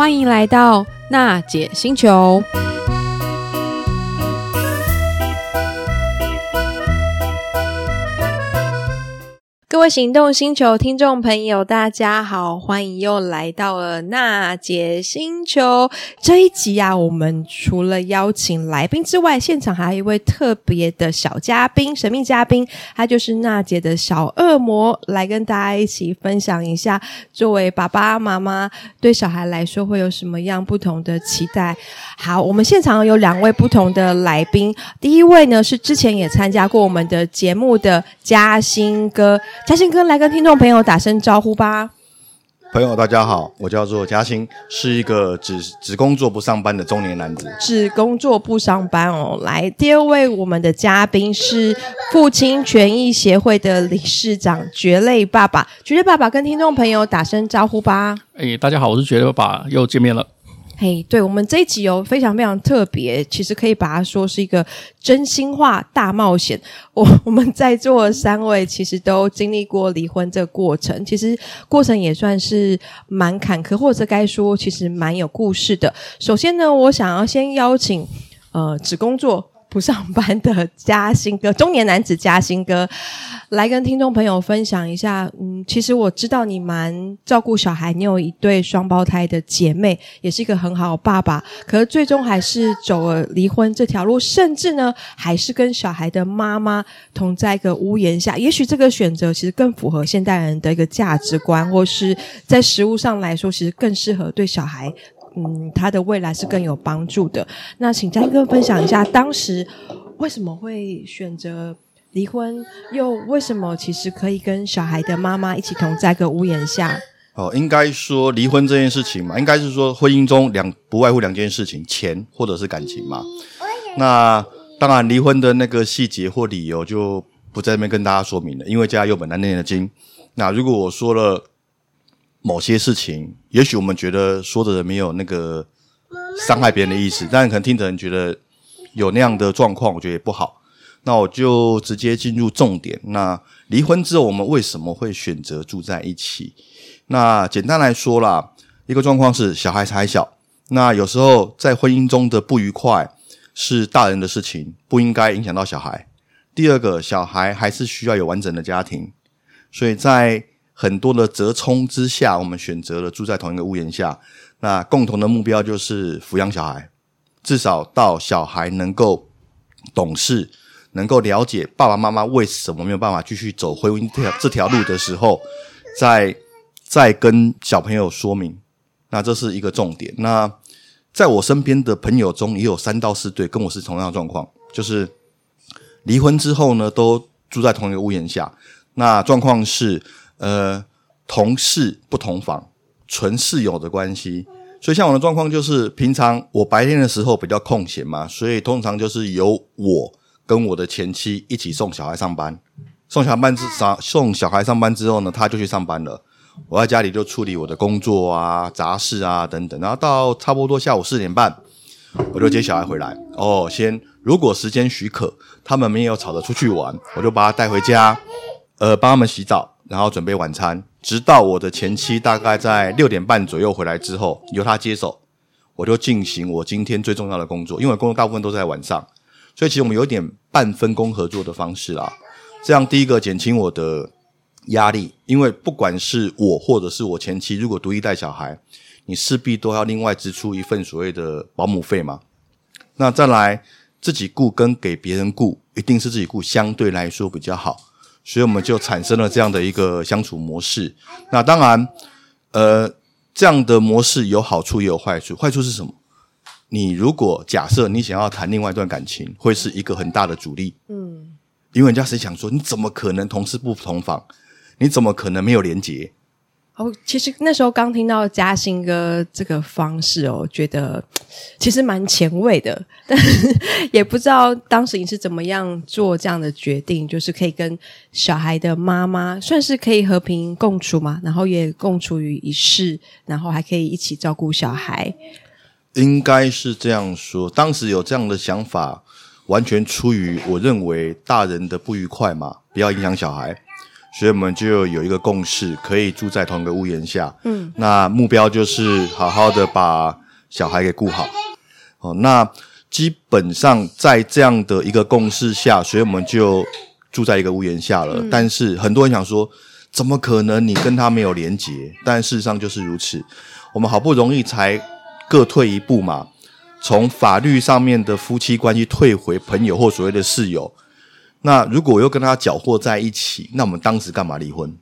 欢迎来到娜姐星球。位行动星球听众朋友，大家好，欢迎又来到了娜姐星球。这一集啊，我们除了邀请来宾之外，现场还有一位特别的小嘉宾，神秘嘉宾，他就是娜姐的小恶魔，来跟大家一起分享一下，作为爸爸妈妈对小孩来说会有什么样不同的期待。好，我们现场有两位不同的来宾，第一位呢是之前也参加过我们的节目的嘉兴哥。嘉兴哥来跟听众朋友打声招呼吧。朋友大家好，我叫做嘉兴，是一个只只工作不上班的中年男子。只工作不上班哦。来，第二位我们的嘉宾是父亲权益协会的理事长蕨类爸爸。蕨类爸爸跟听众朋友打声招呼吧。哎，大家好，我是蕨类爸爸，又见面了。嘿，对，我们这一集哦，非常非常特别，其实可以把它说是一个真心话大冒险。我我们在座三位其实都经历过离婚这个过程，其实过程也算是蛮坎坷，或者该说其实蛮有故事的。首先呢，我想要先邀请呃，只工作。不上班的嘉兴哥，中年男子嘉兴哥，来跟听众朋友分享一下。嗯，其实我知道你蛮照顾小孩，你有一对双胞胎的姐妹，也是一个很好的爸爸。可是最终还是走了离婚这条路，甚至呢，还是跟小孩的妈妈同在一个屋檐下。也许这个选择其实更符合现代人的一个价值观，或是在实务上来说，其实更适合对小孩。嗯，他的未来是更有帮助的。那请嘉哥分享一下，当时为什么会选择离婚，又为什么其实可以跟小孩的妈妈一起同在一个屋檐下？哦，应该说离婚这件事情嘛，应该是说婚姻中两不外乎两件事情，钱或者是感情嘛。那当然，离婚的那个细节或理由就不在这边跟大家说明了，因为家有本难念的经。那如果我说了。某些事情，也许我们觉得说的人没有那个伤害别人的意思，但可能听的人觉得有那样的状况，我觉得也不好。那我就直接进入重点。那离婚之后，我们为什么会选择住在一起？那简单来说啦，一个状况是小孩还小，那有时候在婚姻中的不愉快是大人的事情，不应该影响到小孩。第二个，小孩还是需要有完整的家庭，所以在很多的折冲之下，我们选择了住在同一个屋檐下。那共同的目标就是抚养小孩，至少到小孩能够懂事，能够了解爸爸妈妈为什么没有办法继续走婚姻这条这条路的时候，再再跟小朋友说明。那这是一个重点。那在我身边的朋友中，也有三到四对跟我是同样的状况，就是离婚之后呢，都住在同一个屋檐下。那状况是。呃，同室不同房，纯室友的关系。所以像我的状况就是，平常我白天的时候比较空闲嘛，所以通常就是由我跟我的前妻一起送小孩上班。送小班之上，送小孩上班之后呢，他就去上班了。我在家里就处理我的工作啊、杂事啊等等。然后到差不多下午四点半，我就接小孩回来。哦，先如果时间许可，他们没有吵着出去玩，我就把他带回家，呃，帮他们洗澡。然后准备晚餐，直到我的前妻大概在六点半左右回来之后，由她接手，我就进行我今天最重要的工作。因为工作大部分都在晚上，所以其实我们有点半分工合作的方式啦。这样第一个减轻我的压力，因为不管是我或者是我前妻，如果独立带小孩，你势必都要另外支出一份所谓的保姆费嘛。那再来自己雇跟给别人雇，一定是自己雇相对来说比较好。所以我们就产生了这样的一个相处模式。那当然，呃，这样的模式有好处也有坏处。坏处是什么？你如果假设你想要谈另外一段感情，会是一个很大的阻力。嗯，因为人家谁想说，你怎么可能同室不同房？你怎么可能没有连结？哦，其实那时候刚听到嘉兴哥这个方式哦，觉得其实蛮前卫的，但也不知道当时你是怎么样做这样的决定，就是可以跟小孩的妈妈算是可以和平共处嘛，然后也共处于一室，然后还可以一起照顾小孩。应该是这样说，当时有这样的想法，完全出于我认为大人的不愉快嘛，不要影响小孩。所以我们就有一个共识，可以住在同一个屋檐下。嗯，那目标就是好好的把小孩给顾好。哦，那基本上在这样的一个共识下，所以我们就住在一个屋檐下了。嗯、但是很多人想说，怎么可能你跟他没有连结？但事实上就是如此。我们好不容易才各退一步嘛，从法律上面的夫妻关系退回朋友或所谓的室友。那如果我又跟他搅和在一起，那我们当时干嘛离婚？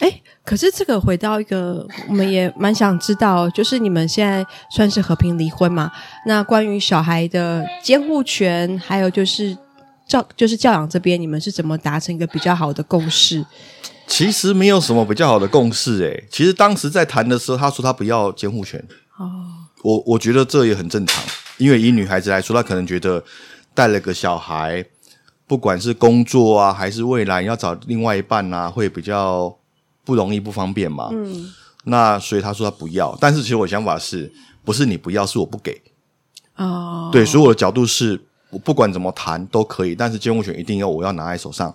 哎，可是这个回到一个，我们也蛮想知道，就是你们现在算是和平离婚嘛？那关于小孩的监护权，还有就是教，就是教养这边，你们是怎么达成一个比较好的共识？其实没有什么比较好的共识，哎，其实当时在谈的时候，他说他不要监护权。哦，我我觉得这也很正常，因为以女孩子来说，她可能觉得带了个小孩。不管是工作啊，还是未来要找另外一半啊，会比较不容易、不方便嘛。嗯，那所以他说他不要，但是其实我想法是不是你不要，是我不给。哦，对，所以我的角度是我不管怎么谈都可以，但是监护权一定要我要拿在手上。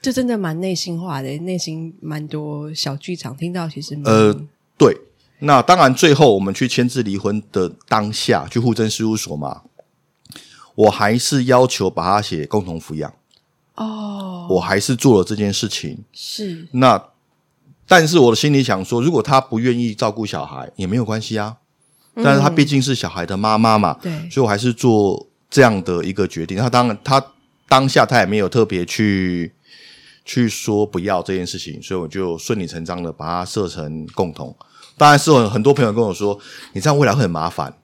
这真的蛮内心化的，内心蛮多小剧场，听到其实呃，对。那当然，最后我们去签字离婚的当下，去户政事务所嘛。我还是要求把他写共同抚养哦，我还是做了这件事情。是那，但是我的心里想说，如果他不愿意照顾小孩也没有关系啊。嗯、但是他毕竟是小孩的妈妈嘛，对，所以我还是做这样的一个决定。他当然，他当下他也没有特别去去说不要这件事情，所以我就顺理成章的把它设成共同。当然是有很多朋友跟我说，你这样未来会很麻烦。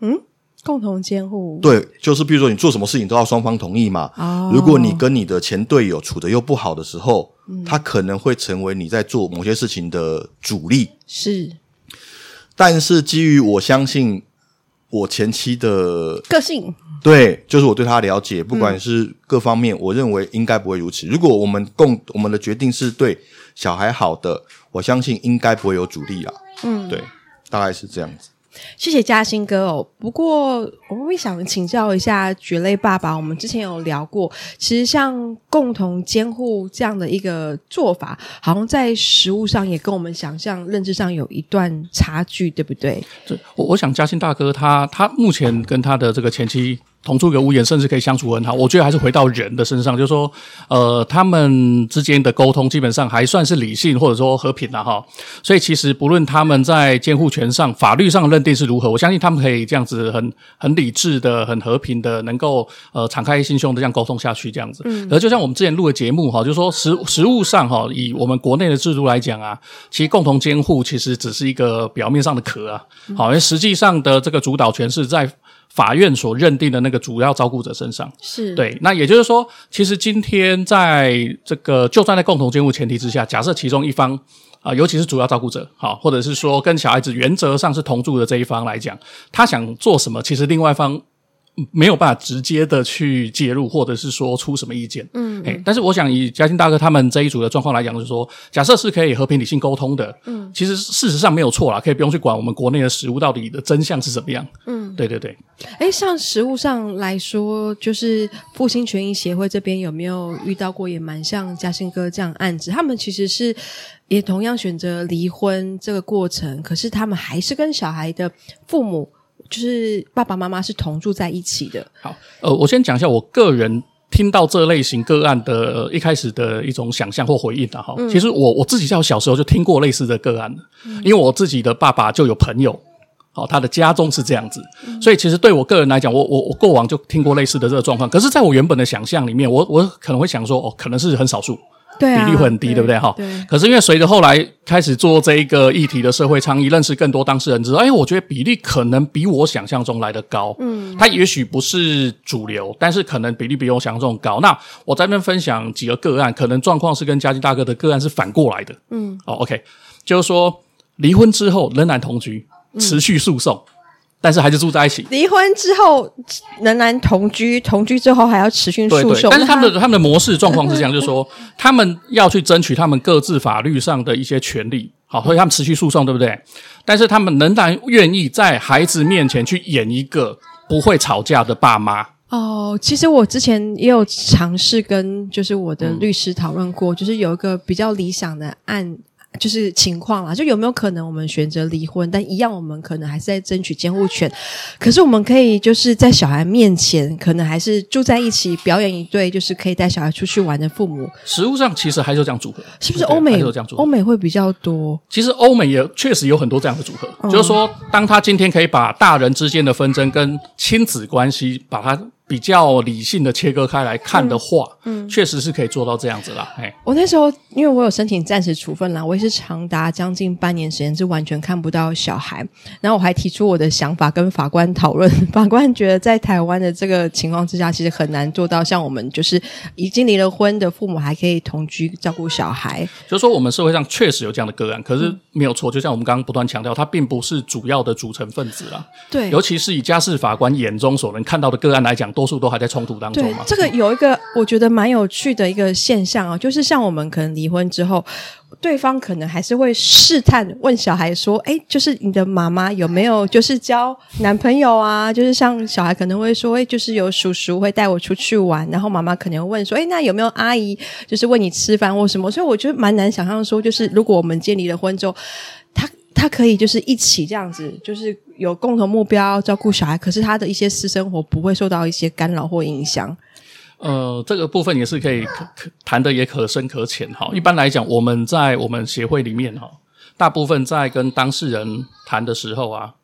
嗯。共同监护，对，就是比如说你做什么事情都要双方同意嘛。哦，如果你跟你的前队友处的又不好的时候，嗯，他可能会成为你在做某些事情的阻力。是，但是基于我相信我前妻的个性，对，就是我对他了解，不管是各方面，嗯，我认为应该不会如此。如果我们共我们的决定是对小孩好的，我相信应该不会有阻力啦。嗯，对，大概是这样子。谢谢嘉兴哥哦。不过我们会想请教一下蕨类爸爸，我们之前有聊过，其实像共同监护这样的一个做法，好像在食物上也跟我们想象认知上有一段差距，对不对？对，我我想嘉兴大哥他他目前跟他的这个前妻。同住一个屋檐，甚至可以相处很好。我觉得还是回到人的身上，就是说，呃，他们之间的沟通基本上还算是理性，或者说和平的哈。所以其实不论他们在监护权上、法律上的认定是如何，我相信他们可以这样子很很理智的、很和平的，能够呃敞开心胸的这样沟通下去，这样子。嗯。而就像我们之前录的节目哈，就是说实实务上哈，以我们国内的制度来讲啊，其实共同监护其实只是一个表面上的壳啊，好，因为实际上的这个主导权是在。法院所认定的那个主要照顾者身上是对，那也就是说，其实今天在这个就算在共同监护前提之下，假设其中一方啊、呃，尤其是主要照顾者，好，或者是说跟小孩子原则上是同住的这一方来讲，他想做什么，其实另外一方。没有办法直接的去介入，或者是说出什么意见。嗯，哎，但是我想以嘉兴大哥他们这一组的状况来讲，就是说，假设是可以和平理性沟通的，嗯，其实事实上没有错啦，可以不用去管我们国内的食物到底的真相是怎么样。嗯，对对对。哎，像食物上来说，就是复兴权益协会这边有没有遇到过也蛮像嘉兴哥这样案子？他们其实是也同样选择离婚这个过程，可是他们还是跟小孩的父母。就是爸爸妈妈是同住在一起的。好，呃，我先讲一下我个人听到这类型个案的一开始的一种想象或回应的哈。嗯、其实我我自己在我小时候就听过类似的个案，嗯、因为我自己的爸爸就有朋友，好，他的家中是这样子，嗯、所以其实对我个人来讲，我我我过往就听过类似的这个状况。可是，在我原本的想象里面，我我可能会想说，哦，可能是很少数。对啊，比例会很低，对，不对？哈，对。可是因为随着后来开始做这一个议题的社会倡议，认识更多当事人之后，哎，我觉得比例可能比我想象中来的高。嗯，它也许不是主流，但是可能比例比我想象中高。那我在那边分享几个个案，可能状况是跟嘉兴大哥的个案是反过来的。嗯，哦，OK，就是说离婚之后仍然同居，持续诉讼。嗯但是还是住在一起。离婚之后仍然同居，同居之后还要持续诉讼。但是他们的他们的模式状况是这样，就是说他们要去争取他们各自法律上的一些权利，好，所以他们持续诉讼，对不对？但是他们仍然愿意在孩子面前去演一个不会吵架的爸妈，哦，其实我之前也有尝试跟就是我的律师讨论过，嗯、就是有一个比较理想的案。就是情况啦，就有没有可能我们选择离婚，但一样我们可能还是在争取监护权。可是我们可以就是在小孩面前，可能还是住在一起，表演一对就是可以带小孩出去玩的父母。实务上其实还是有这样组合，是不是欧美有这样组合？欧美会比较多。其实欧美也确实有很多这样的组合，嗯、就是说，当他今天可以把大人之间的纷争跟亲子关系把它。比较理性的切割开来看的话，嗯，嗯确实是可以做到这样子啦。哎，我那时候因为我有申请暂时处分啦，我也是长达将近半年时间是完全看不到小孩，然后我还提出我的想法跟法官讨论，法官觉得在台湾的这个情况之下，其实很难做到像我们就是已经离了婚的父母还可以同居照顾小孩。就是说，我们社会上确实有这样的个案，可是没有错，就像我们刚刚不断强调，它并不是主要的组成分子啦。对，尤其是以家事法官眼中所能看到的个案来讲。多数都还在冲突当中嘛。对，这个有一个我觉得蛮有趣的一个现象啊，就是像我们可能离婚之后，对方可能还是会试探问小孩说：“哎，就是你的妈妈有没有就是交男朋友啊？”就是像小孩可能会说：“哎，就是有叔叔会带我出去玩。”然后妈妈可能会问说：“哎，那有没有阿姨就是问你吃饭或什么？”所以我觉得蛮难想象说，就是如果我们建立了婚之后，他。他可以就是一起这样子，就是有共同目标照顾小孩，可是他的一些私生活不会受到一些干扰或影响。呃，这个部分也是可以可可谈的也可深可浅哈。一般来讲，我们在我们协会里面哈，大部分在跟当事人谈的时候啊，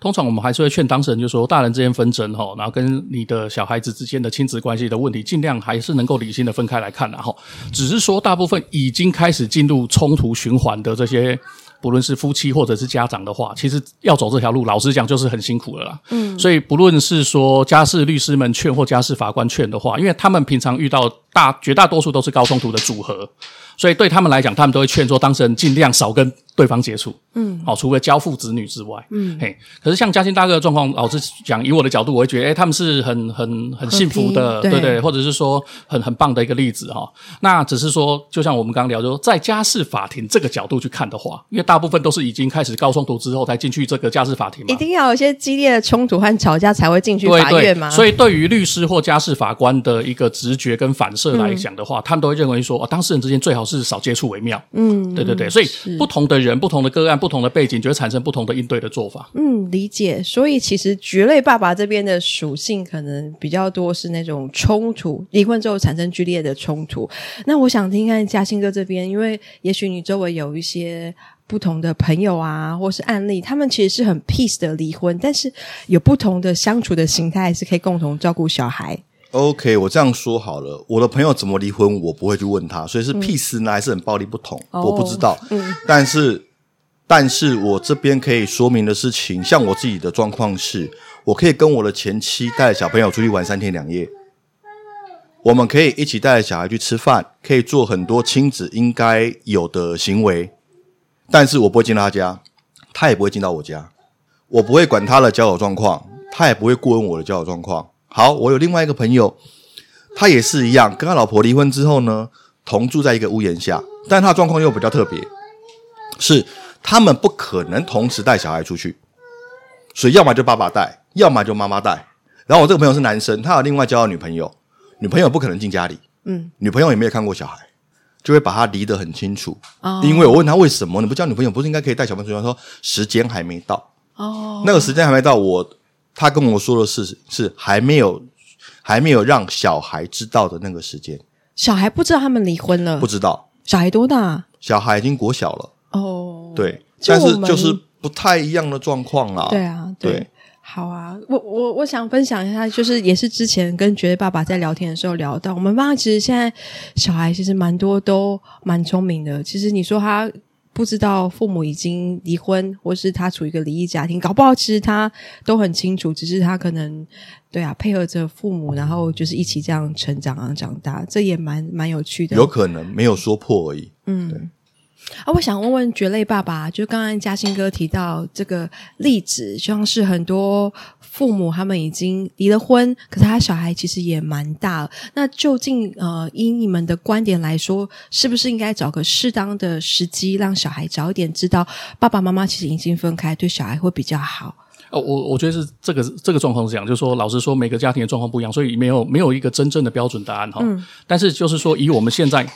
通常我们还是会劝当事人，就是说大人之间纷争哈，然后跟你的小孩子之间的亲子关系的问题，尽量还是能够理性的分开来看，然后只是说大部分已经开始进入冲突循环的这些。不论是夫妻或者是家长的话，其实要走这条路，老实讲就是很辛苦了啦。嗯，所以不论是说家事律师们劝或家事法官劝的话，因为他们平常遇到大绝大多数都是高冲突的组合，所以对他们来讲，他们都会劝说当事人尽量少跟对方接触，嗯，好，除了交付子女之外，嗯，嘿，可是像嘉兴大哥的状况，老实讲，以我的角度，我会觉得，诶，他们是很很很幸福的，对对，或者是说很很棒的一个例子哈。那只是说，就像我们刚刚聊，就说在家事法庭这个角度去看的话，因为大部分都是已经开始高冲突之后才进去这个家事法庭嘛，一定要有一些激烈的冲突和吵架才会进去法院嘛。所以对于律师或家事法官的一个直觉跟反射来讲的话，他们都会认为说，哦，当事人之间最好是少接触为妙。嗯，对对对，所以不同的人、不同的个案、不不同的背景就会产生不同的应对的做法。嗯，理解。所以其实蕨类爸爸这边的属性可能比较多是那种冲突，离婚之后产生剧烈的冲突。那我想听看嘉兴哥这边，因为也许你周围有一些不同的朋友啊，或是案例，他们其实是很 peace 的离婚，但是有不同的相处的形态，是可以共同照顾小孩。OK，我这样说好了，我的朋友怎么离婚，我不会去问他，所以是 peace 呢，还是很暴力不同，嗯、我不知道。嗯，但是。但是我这边可以说明的事情，像我自己的状况是，我可以跟我的前妻带着小朋友出去玩三天两夜，我们可以一起带着小孩去吃饭，可以做很多亲子应该有的行为。但是我不会进到他家，他也不会进到我家，我不会管他的交友状况，他也不会过问我的交友状况。好，我有另外一个朋友，他也是一样，跟他老婆离婚之后呢，同住在一个屋檐下，但他状况又比较特别，是。他们不可能同时带小孩出去，所以要么就爸爸带，要么就妈妈带。然后我这个朋友是男生，他有另外交到女朋友，女朋友不可能进家里，嗯，女朋友也没有看过小孩，就会把他离得很清楚。哦，因为我问他为什么你不交女朋友，不是应该可以带小朋友出去？他说时间还没到。哦，那个时间还没到，我他跟我说的是是还没有还没有让小孩知道的那个时间。小孩不知道他们离婚了，不知道。小孩多大？小孩已经国小了。哦，对，但是就是不太一样的状况啦。对啊，对，对好啊，我我我想分享一下，就是也是之前跟觉得爸爸在聊天的时候聊到，我们爸爸其实现在小孩其实蛮多都蛮聪明的。其实你说他不知道父母已经离婚，或是他处于一个离异家庭，搞不好其实他都很清楚，只是他可能对啊配合着父母，然后就是一起这样成长啊长大，这也蛮蛮有趣的。有可能没有说破而已，嗯。对啊，我想问问蕨类爸爸，就刚刚嘉兴哥提到这个例子，像是很多父母他们已经离了婚，可是他小孩其实也蛮大了。那究竟呃，以你们的观点来说，是不是应该找个适当的时机，让小孩早一点知道爸爸妈妈其实已经分开，对小孩会比较好？呃，我我觉得是这个这个状况是这样，就是说，老实说，每个家庭的状况不一样，所以没有没有一个真正的标准答案哈。嗯。但是就是说，以我们现在。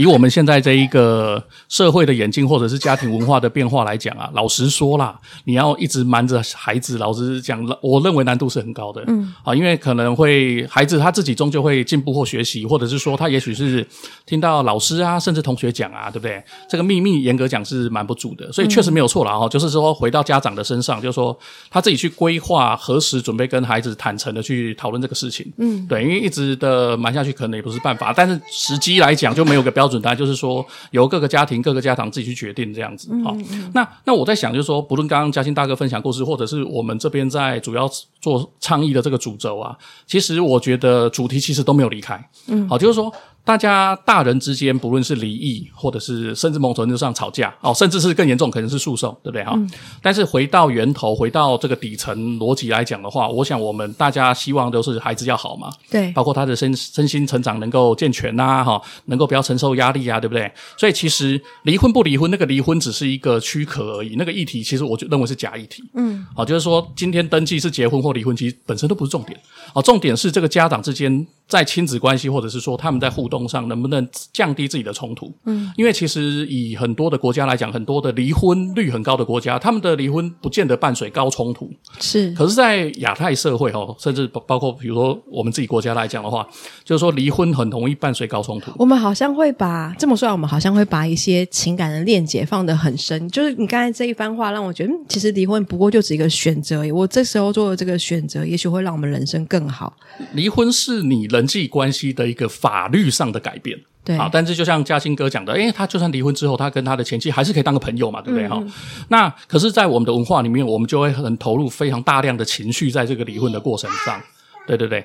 以我们现在这一个社会的演进，或者是家庭文化的变化来讲啊，老实说啦，你要一直瞒着孩子，老实讲，我认为难度是很高的。嗯，啊，因为可能会孩子他自己终究会进步或学习，或者是说他也许是听到老师啊，甚至同学讲啊，对不对？这个秘密严格讲是瞒不住的，所以确实没有错了哈。就是说回到家长的身上，就是说他自己去规划何时准备跟孩子坦诚的去讨论这个事情。嗯，对，因为一直的瞒下去可能也不是办法，但是时机来讲就没有个标准答案，就是说由各个家庭、各个家长自己去决定这样子。好、嗯嗯，那那我在想，就是说，不论刚刚嘉兴大哥分享故事，或者是我们这边在主要做倡议的这个主轴啊，其实我觉得主题其实都没有离开。嗯，好，就是说。大家大人之间，不论是离异，或者是甚至某种程度上吵架，哦，甚至是更严重，可能是诉讼，对不对哈、嗯？但是回到源头，回到这个底层逻辑来讲的话，我想我们大家希望都是孩子要好嘛，对，包括他的身身心成长能够健全呐、啊，哈，能够不要承受压力啊，对不对？所以其实离婚不离婚，那个离婚只是一个躯壳而已，那个议题其实我就认为是假议题。嗯，好，就是说今天登记是结婚或离婚，其实本身都不是重点，哦，重点是这个家长之间。在亲子关系，或者是说他们在互动上，能不能降低自己的冲突？嗯，因为其实以很多的国家来讲，很多的离婚率很高的国家，他们的离婚不见得伴随高冲突。是，可是，在亚太社会哦，甚至包括比如说我们自己国家来讲的话，就是说离婚很容易伴随高冲突。我们好像会把这么说来，我们好像会把一些情感的链接放得很深。就是你刚才这一番话，让我觉得，嗯，其实离婚不过就只是一个选择而已。我这时候做的这个选择，也许会让我们人生更好。离婚是你人际关系的一个法律上的改变，对。啊，但是就像嘉兴哥讲的，诶，他就算离婚之后，他跟他的前妻还是可以当个朋友嘛，对不对？哈、嗯？那可是，在我们的文化里面，我们就会很投入非常大量的情绪在这个离婚的过程上，对对对。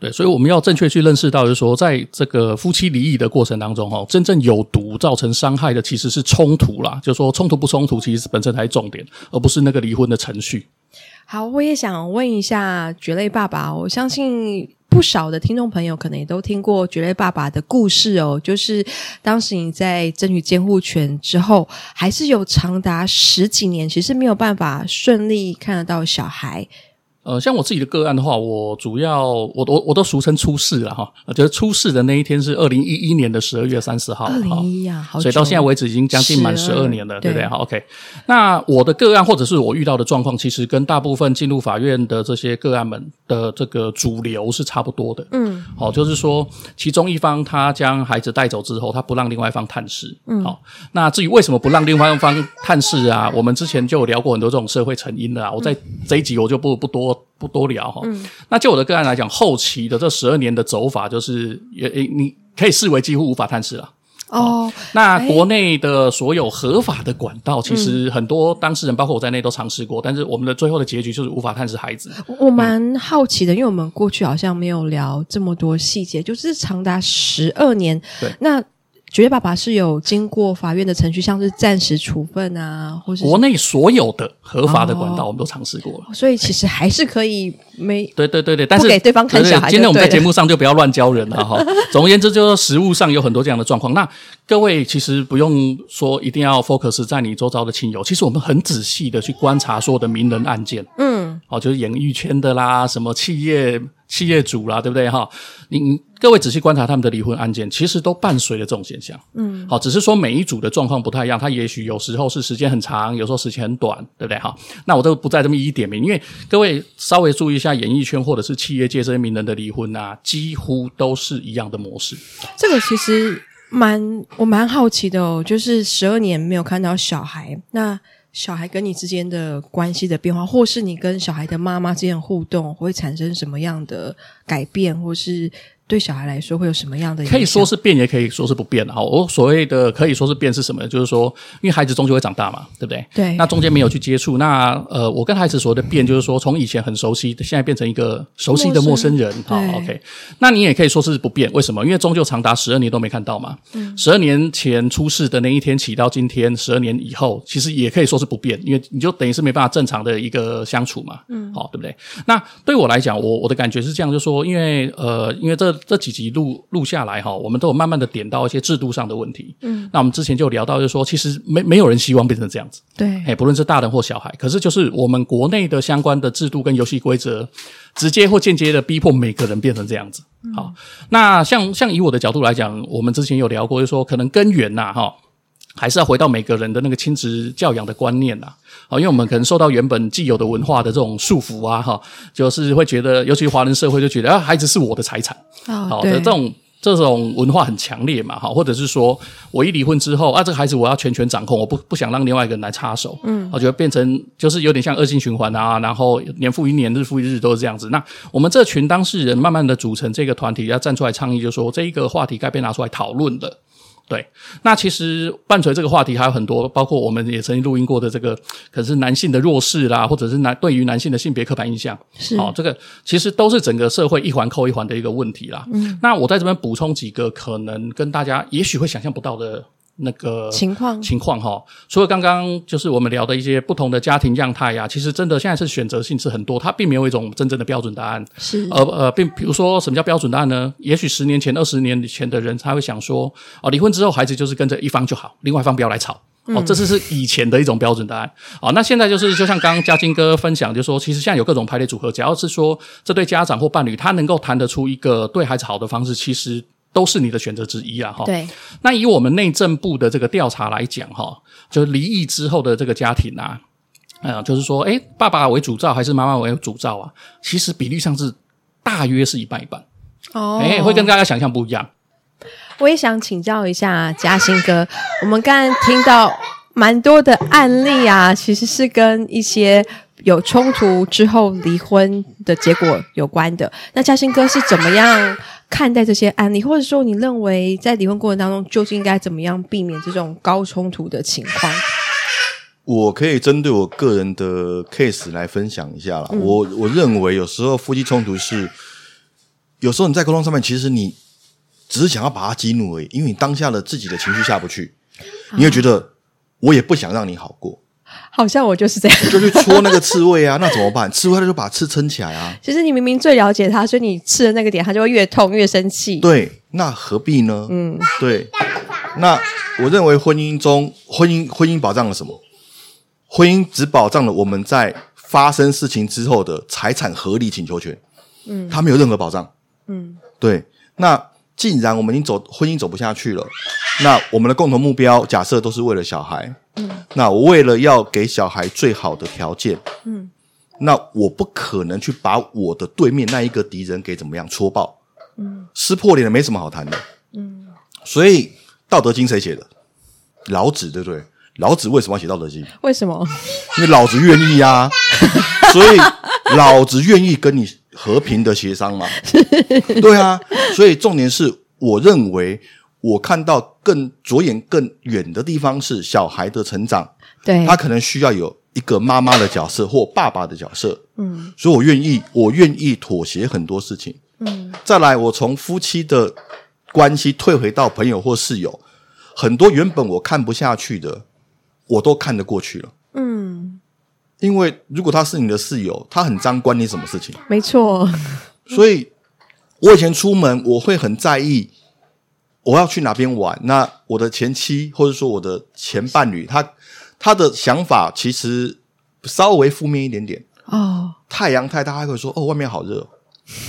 对，所以我们要正确去认识到，就是说，在这个夫妻离异的过程当中，哈，真正有毒造成伤害的其实是冲突啦，就是说冲突不冲突，其实本身才是重点，而不是那个离婚的程序。好，我也想问一下蕨类爸爸，我相信不少的听众朋友可能也都听过绝类爸爸的故事哦。就是当时你在争取监护权之后，还是有长达十几年，其实没有办法顺利看得到小孩。呃，像我自己的个案的话，我主要我我我都俗称出事了哈。我觉得出事的那一天是二零一一年的十二月三十号，二零一一啊，所以到现在为止已经将近满十二年了，对不对？好，OK。那我的个案或者是我遇到的状况，其实跟大部分进入法院的这些个案们的这个主流是差不多的。嗯，好，就是说其中一方他将孩子带走之后，他不让另外一方探视。嗯，好。那至于为什么不让另外一方探视啊？我们之前就有聊过很多这种社会成因的啊。我在这一集我就不不多。不多聊哈，嗯，那就我的个案来讲，后期的这十二年的走法，就是也你可以视为几乎无法探视了。哦，那国内的所有合法的管道，其实很多当事人，包括我在内，都尝试过，但是我们的最后的结局就是无法探视孩子。我蛮好奇的，因为我们过去好像没有聊这么多细节，就是长达十二年。对，那。蕨类爸爸是有经过法院的程序，像是暂时处分啊，或是国内所有的合法的管道，我们都尝试过了，哦，所以其实还是可以没对对对对，但是不给对方看小孩。今天我们在节目上就不要乱教人了哈。总而言之，就是实务上有很多这样的状况。那各位其实不用说一定要 focus 在你周遭的亲友，其实我们很仔细的去观察所有的名人案件，嗯，哦，就是演艺圈的啦，什么企业。企业主啦，对不对哈？你各位仔细观察他们的离婚案件，其实都伴随着这种现象。嗯，好，只是说每一组的状况不太一样，他也许有时候是时间很长，有时候时间很短，对不对哈？那我都不再这么一一点名，因为各位稍微注意一下演艺圈或者是企业界这些名人的离婚啊，几乎都是一样的模式。这个其实蛮我蛮好奇的哦，就是十二年没有看到小孩，那。小孩跟你之间的关系的变化，或是你跟小孩的妈妈之间互动，会产生什么样的改变，或是？对小孩来说会有什么样的影响？可以说是变，也可以说是不变的哈。我所谓的可以说是变是什么？就是说，因为孩子终究会长大嘛，对不对？对。那中间没有去接触，那呃，我跟孩子所谓的变，就是说从以前很熟悉，现在变成一个熟悉的陌生人。好，OK。那你也可以说是不变，为什么？因为终究长达十二年都没看到嘛。嗯。十二年前出事的那一天起到今天十二年以后，其实也可以说是不变，因为你就等于是没办法正常的一个相处嘛。嗯。好，对不对？那对我来讲，我我的感觉是这样，就是说，因为呃，因为这。这几集录录下来哈，我们都有慢慢的点到一些制度上的问题。嗯，那我们之前就聊到，就是说，其实没没有人希望变成这样子。对，哎，不论是大人或小孩，可是就是我们国内的相关的制度跟游戏规则，直接或间接的逼迫每个人变成这样子。嗯、好，那像像以我的角度来讲，我们之前有聊过，就是说可能根源呐，哈。还是要回到每个人的那个亲职教养的观念呐，啊，因为我们可能受到原本既有的文化的这种束缚啊，哈，就是会觉得，尤其华人社会就觉得啊，孩子是我的财产，好的这种这种文化很强烈嘛，哈，或者是说我一离婚之后啊，这个孩子我要全权掌控，我不不想让另外一个人来插手，嗯，我觉得变成就是有点像恶性循环啊，然后年复一年，日复一日都是这样子。那我们这群当事人慢慢的组成这个团体，要站出来倡议，就是说这一个话题该被拿出来讨论的。对，那其实伴随这个话题还有很多，包括我们也曾经录音过的这个，可能是男性的弱势啦，或者是男对于男性的性别刻板印象，是哦，这个其实都是整个社会一环扣一环的一个问题啦。嗯，那我在这边补充几个可能跟大家也许会想象不到的。那个情况情况哈，除了刚刚就是我们聊的一些不同的家庭样态呀，其实真的现在是选择性是很多，它并没有一种真正的标准答案。是，呃呃，并比如说什么叫标准答案呢？也许十年前、二十年前的人他会想说，哦，离婚之后孩子就是跟着一方就好，另外一方不要来吵。哦，这是是以前的一种标准答案。哦，那现在就是就像刚刚嘉金哥分享，就是说其实现在有各种排列组合，只要是说这对家长或伴侣他能够谈得出一个对孩子好的方式，其实。都是你的选择之一啊，哈。对。那以我们内政部的这个调查来讲，哈，就是离异之后的这个家庭啊，嗯，就是说，诶，爸爸为主照还是妈妈为主照啊？其实比例上是大约是一半一半。哦。诶，会跟大家想象不一样。我也想请教一下嘉兴哥，我们刚才听到蛮多的案例啊，其实是跟一些有冲突之后离婚的结果有关的。那嘉兴哥是怎么样看待这些案例，或者说你认为在离婚过程当中，究竟应该怎么样避免这种高冲突的情况？我可以针对我个人的 case 来分享一下啦。嗯、我我认为有时候夫妻冲突是，有时候你在沟通上面，其实你只是想要把他激怒而已，因为你当下的自己的情绪下不去，你会觉得我也不想让你好过。好像我就是这样，就去戳那个刺猬啊，那怎么办？刺猬它就把刺撑起来啊。其实你明明最了解它，所以你刺的那个点，它就会越痛越生气。对，那何必呢？嗯，对。那我认为婚姻中，婚姻婚姻保障了什么？婚姻只保障了我们在发生事情之后的财产合理请求权。嗯，它没有任何保障。嗯，对。那既然我们已经走婚姻走不下去了，那我们的共同目标假设都是为了小孩。嗯，那我为了要给小孩最好的条件，嗯，那我不可能去把我的对面那一个敌人给怎么样戳爆，嗯，撕破脸了没什么好谈的，嗯，所以《道德经》谁写的？老子，对不对？老子为什么要写《道德经》？为什么？因为老子愿意啊，所以老子愿意跟你和平的协商嘛，对啊，所以重点是，我认为。我看到更着眼更远的地方是小孩的成长，对，他可能需要有一个妈妈的角色或爸爸的角色，嗯，所以我愿意，我愿意妥协很多事情，嗯，再来，我从夫妻的关系退回到朋友或室友，很多原本我看不下去的，我都看得过去了，嗯，因为如果他是你的室友，他很脏，关你什么事情？没错，所以我以前出门我会很在意。我要去哪边玩？那我的前妻或者说我的前伴侣，他他的想法其实稍微负面一点点。哦，太阳太大，他会说：“哦，外面好热。”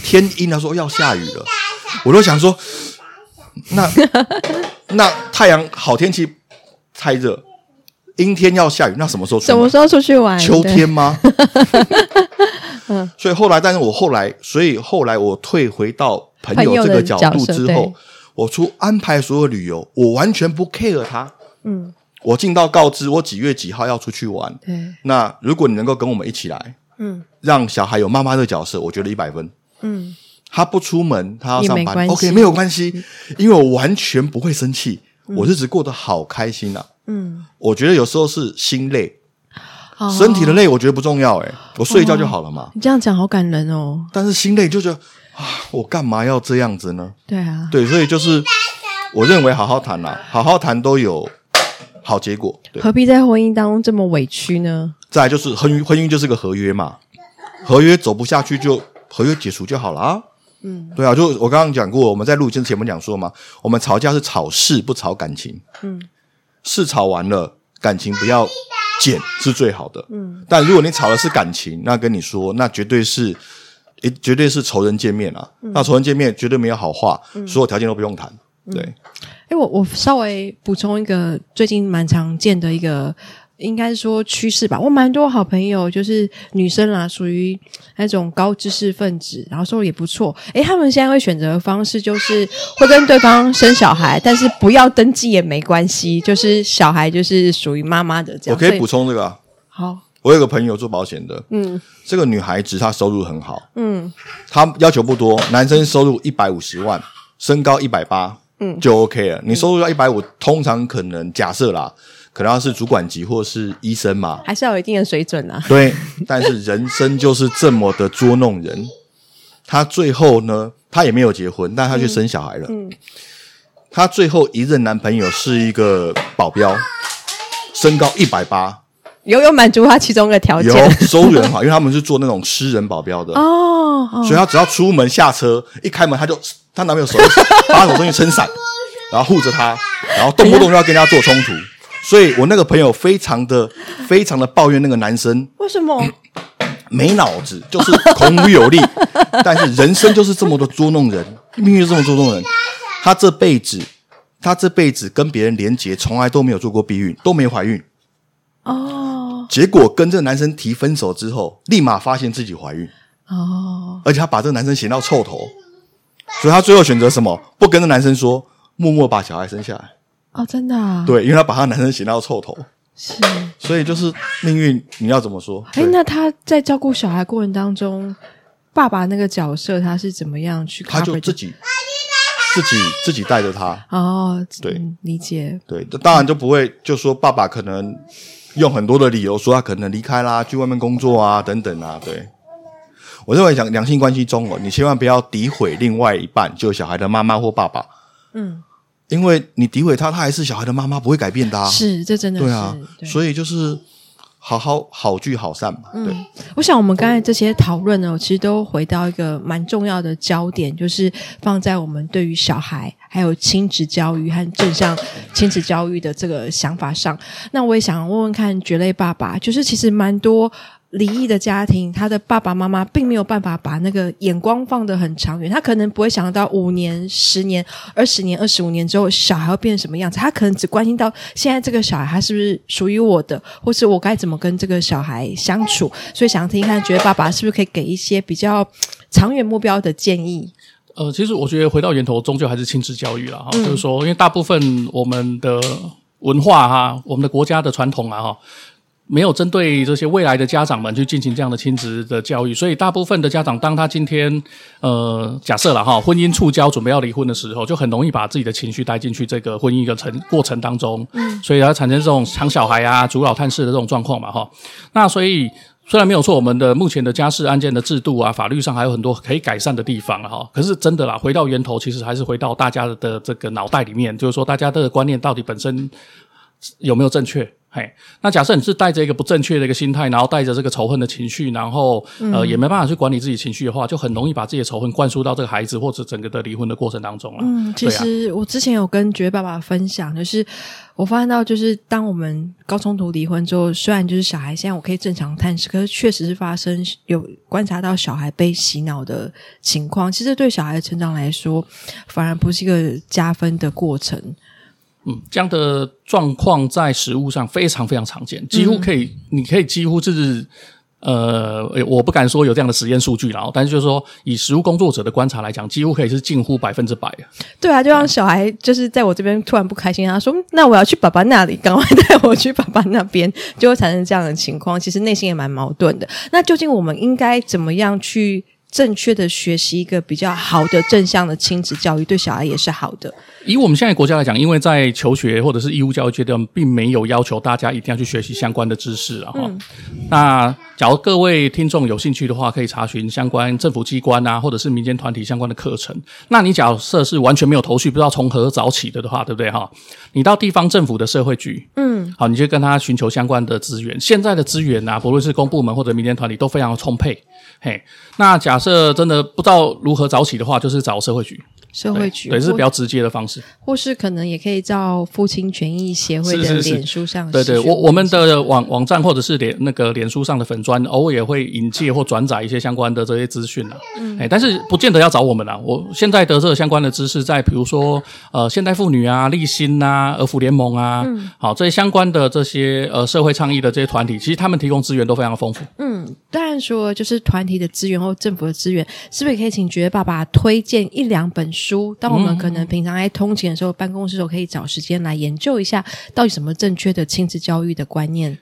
天阴，他说要下雨了。我都想说，那 那太阳好天气太热，阴天要下雨，那什么时候出？什么时候出去玩？秋天吗？嗯，所以后来，但是我后来，所以后来我退回到朋友这个角度之后。我出安排所有旅游，我完全不 care 他。嗯，我尽到告知，我几月几号要出去玩。对，那如果你能够跟我们一起来，嗯，让小孩有妈妈的角色，我觉得一百分。嗯，他不出门，他要上班，OK，没有关系，因为我完全不会生气，嗯、我日子过得好开心啊。嗯，我觉得有时候是心累，哦、身体的累我觉得不重要，诶，我睡一觉就好了嘛。哦、你这样讲好感人哦。但是心累就觉得。啊，我干嘛要这样子呢？对啊，对，所以就是我认为好好谈啦，好好谈都有好结果。对，何必在婚姻当中这么委屈呢？再来就是婚姻，婚姻就是个合约嘛，合约走不下去就合约解除就好了啊。嗯，对啊，就我刚刚讲过，我们在录之前我们讲说嘛，我们吵架是吵事不吵感情。嗯，事吵完了，感情不要减是最好的。嗯，但如果你吵的是感情，那跟你说，那绝对是，诶，绝对是仇人见面啊。嗯、那仇人见面绝对没有好话，嗯、所有条件都不用谈。对，哎、嗯，我我稍微补充一个最近蛮常见的一个。应该是说趋势吧，我蛮多好朋友就是女生啦，属于那种高知识分子，然后收入也不错。诶，他们现在会选择的方式就是会跟对方生小孩，但是不要登记也没关系，就是小孩就是属于妈妈的这样。我可以补充这个啊。好，我有个朋友做保险的，嗯，这个女孩子她收入很好，嗯，她要求不多，男生收入一百五十万，身高一百八，嗯，就 OK 了。你收入要一百五，通常可能假设啦。可能要是主管级或是医生嘛，还是要有一定的水准啊。对，但是人生就是这么的捉弄人。他最后呢，他也没有结婚，但他去生小孩了。嗯，嗯，他最后一任男朋友是一个保镖，身高一百八，有有满足他其中一个条件，有收入很好，因为他们是做那种私人保镖的哦，哦，所以他只要出门下车一开门，他就他男朋友手把手上去撑伞，然后护着他，然后动不动就要跟人家做冲突。所以我那个朋友非常的、非常的抱怨那个男生，为什么？没脑子，就是孔武有力，但是人生就是这么的捉弄人，命运就这么捉弄人。他这辈子，他这辈子跟别人连结，从来都没有做过避孕，都没怀孕。哦。结果跟这个男生提分手之后，立马发现自己怀孕。哦。而且他把这个男生嫌到臭头，所以他最后选择什么？不跟这男生说，默默把小孩生下来。哦，真的啊？对，因为他把他男生嫌到臭头，是，所以就是命运，你要怎么说？哎，那他在照顾小孩过程当中，爸爸那个角色他是怎么样去？他就自己自己自己带着他。哦，对，嗯，理解。对，当然就不会就说爸爸可能用很多的理由说他可能离开啦，去外面工作啊，等等啊。对，我认为讲两性关系中哦，你千万不要诋毁另外一半，就小孩的妈妈或爸爸。嗯。因为你诋毁他，他还是小孩的妈妈，不会改变的啊。是，这真的是。对啊，对，所以就是好好好聚好散嘛。对，嗯，我想我们刚才这些讨论呢，其实都回到一个蛮重要的焦点，就是放在我们对于小孩还有亲子教育和正向亲子教育的这个想法上。那我也想问问看，蕨类爸爸，就是其实蛮多。离异的家庭，他的爸爸妈妈并没有办法把那个眼光放得很长远，他可能不会想到五年、十年、二十年、二十五年之后小孩会变成什么样子，他可能只关心到现在这个小孩他是不是属于我的，或是我该怎么跟这个小孩相处。所以想听听看，觉得爸爸是不是可以给一些比较长远目标的建议？呃，其实我觉得回到源头，终究还是亲子教育了哈，嗯、就是说，因为大部分我们的文化哈，我们的国家的传统啊哈。没有针对这些未来的家长们去进行这样的亲子的教育，所以大部分的家长，当他今天呃假设了哈，婚姻触礁准备要离婚的时候，就很容易把自己的情绪带进去这个婚姻的程过程当中，嗯，所以它产生这种抢小孩啊、主老探视的这种状况嘛，哈。那所以虽然没有错，我们的目前的家事案件的制度啊、法律上还有很多可以改善的地方哈。可是真的啦，回到源头，其实还是回到大家的这个脑袋里面，就是说大家的观念到底本身有没有正确？嘿，那假设你是带着一个不正确的一个心态，然后带着这个仇恨的情绪，然后呃也没办法去管理自己情绪的话，就很容易把自己的仇恨灌输到这个孩子或者整个的离婚的过程当中了。嗯，其实我之前有跟绝爸爸分享，就是我发现到，就是当我们高冲突离婚之后，虽然就是小孩现在我可以正常探视，可是确实是发生有观察到小孩被洗脑的情况。其实对小孩的成长来说，反而不是一个加分的过程。嗯，这样的状况在食物上非常非常常见，几乎可以，嗯、你可以几乎就是，呃，我不敢说有这样的实验数据啦，但是就是说，以食物工作者的观察来讲，几乎可以是近乎百分之百。对啊，就让小孩就是在我这边突然不开心，他说：“那我要去爸爸那里，赶快带我去爸爸那边。”就会产生这样的情况，其实内心也蛮矛盾的。那究竟我们应该怎么样去正确的学习一个比较好的正向的亲子教育，对小孩也是好的？以我们现在国家来讲，因为在求学或者是义务教育阶段，并没有要求大家一定要去学习相关的知识啊。哈、嗯，那假如各位听众有兴趣的话，可以查询相关政府机关啊，或者是民间团体相关的课程。那你假设是完全没有头绪，不知道从何找起的的话，对不对哈？你到地方政府的社会局，嗯，好，你就跟他寻求相关的资源。现在的资源啊，不论是公部门或者民间团体，都非常的充沛。嘿，那假设这真的不知道如何找起的话，就是找社会局。社会局对，对，是比较直接的方式，或是可能也可以照父亲权益协会的脸书上，对对，我我们的网网站或者是脸那个脸书上的粉砖，偶尔也会引介或转载一些相关的这些资讯啊。嗯，哎，但是不见得要找我们啊。我现在的这个相关的知识，在比如说呃现代妇女啊、立新啊、儿福联盟啊，嗯，好这些相关的这些呃社会倡议的这些团体，其实他们提供资源都非常的丰富。嗯，当然说就是团体的资源或政府的资源，是不是也可以请觉爸爸推荐一两本书？书，当我们可能平常在通勤的时候，嗯、办公室的时候可以找时间来研究一下，到底什么正确的亲子教育的观念。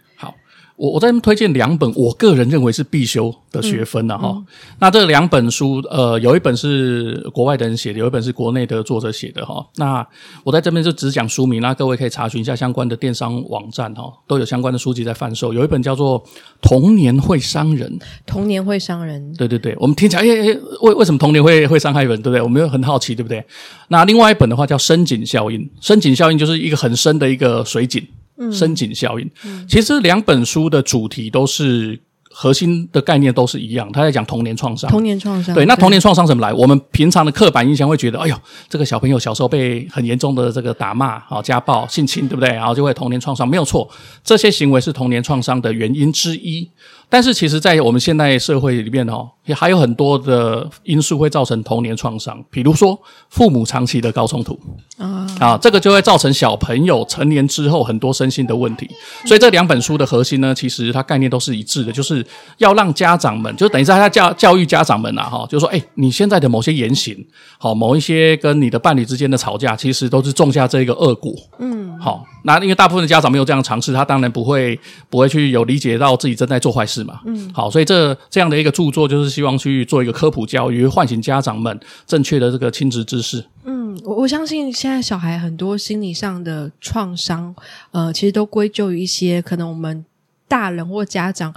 我我在推荐两本，我个人认为是必修的学分了、啊、哈、嗯嗯。那这两本书，呃，有一本是国外的人写的，有一本是国内的作者写的哈。那我在这边就只讲书名，那各位可以查询一下相关的电商网站哈，都有相关的书籍在贩售。有一本叫做《童年会伤人》，童年会伤人。对对对，我们听起来，哎哎，为为什么童年会会伤害人，对不对？我们又很好奇，对不对？那另外一本的话叫《深井效应》，深井效应就是一个很深的一个水井。深井效应，嗯，其实两本书的主题都是核心的概念都是一样，他在讲童年创伤。童年创伤，对，那童年创伤怎么来？我们平常的刻板印象会觉得，哎呦，这个小朋友小时候被很严重的这个打骂、好家暴、性侵，对不对？然后就会童年创伤，没有错，这些行为是童年创伤的原因之一。但是，其实，在我们现代社会里面，哦，也还有很多的因素会造成童年创伤，比如说父母长期的高冲突啊，啊，这个就会造成小朋友成年之后很多身心的问题。所以，这两本书的核心呢，其实它概念都是一致的，就是要让家长们，就等于是他教教育家长们啊，哈，就说，哎，你现在的某些言行，好，某一些跟你的伴侣之间的吵架，其实都是种下这个恶果。嗯，好，那因为大部分的家长没有这样尝试，他当然不会不会去有理解到自己正在做坏事。嗯，好，所以这这样的一个著作，就是希望去做一个科普教育，唤醒家长们正确的这个亲子知识。嗯，我我相信现在小孩很多心理上的创伤，呃，其实都归咎于一些可能我们大人或家长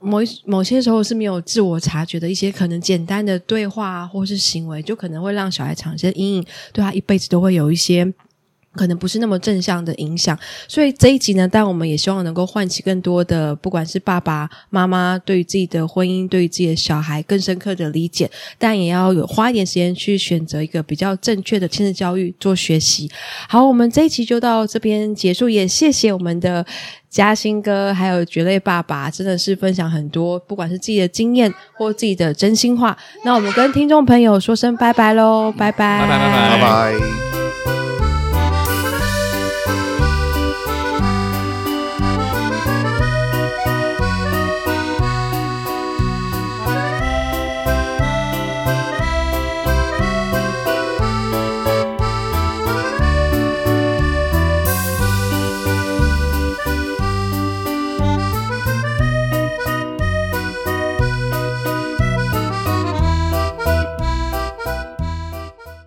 某某些时候是没有自我察觉的一些可能简单的对话或是行为，就可能会让小孩产生阴影，对他一辈子都会有一些。可能不是那么正向的影响，所以这一集呢，但我们也希望能够唤起更多的，不管是爸爸妈妈对于自己的婚姻，对于自己的小孩更深刻的理解，但也要有花一点时间去选择一个比较正确的亲子教育做学习。好，我们这一期就到这边结束，也谢谢我们的嘉兴哥，还有蕨类爸爸，真的是分享很多，不管是自己的经验或自己的真心话。那我们跟听众朋友说声拜拜喽，拜拜，拜拜，拜拜。拜拜。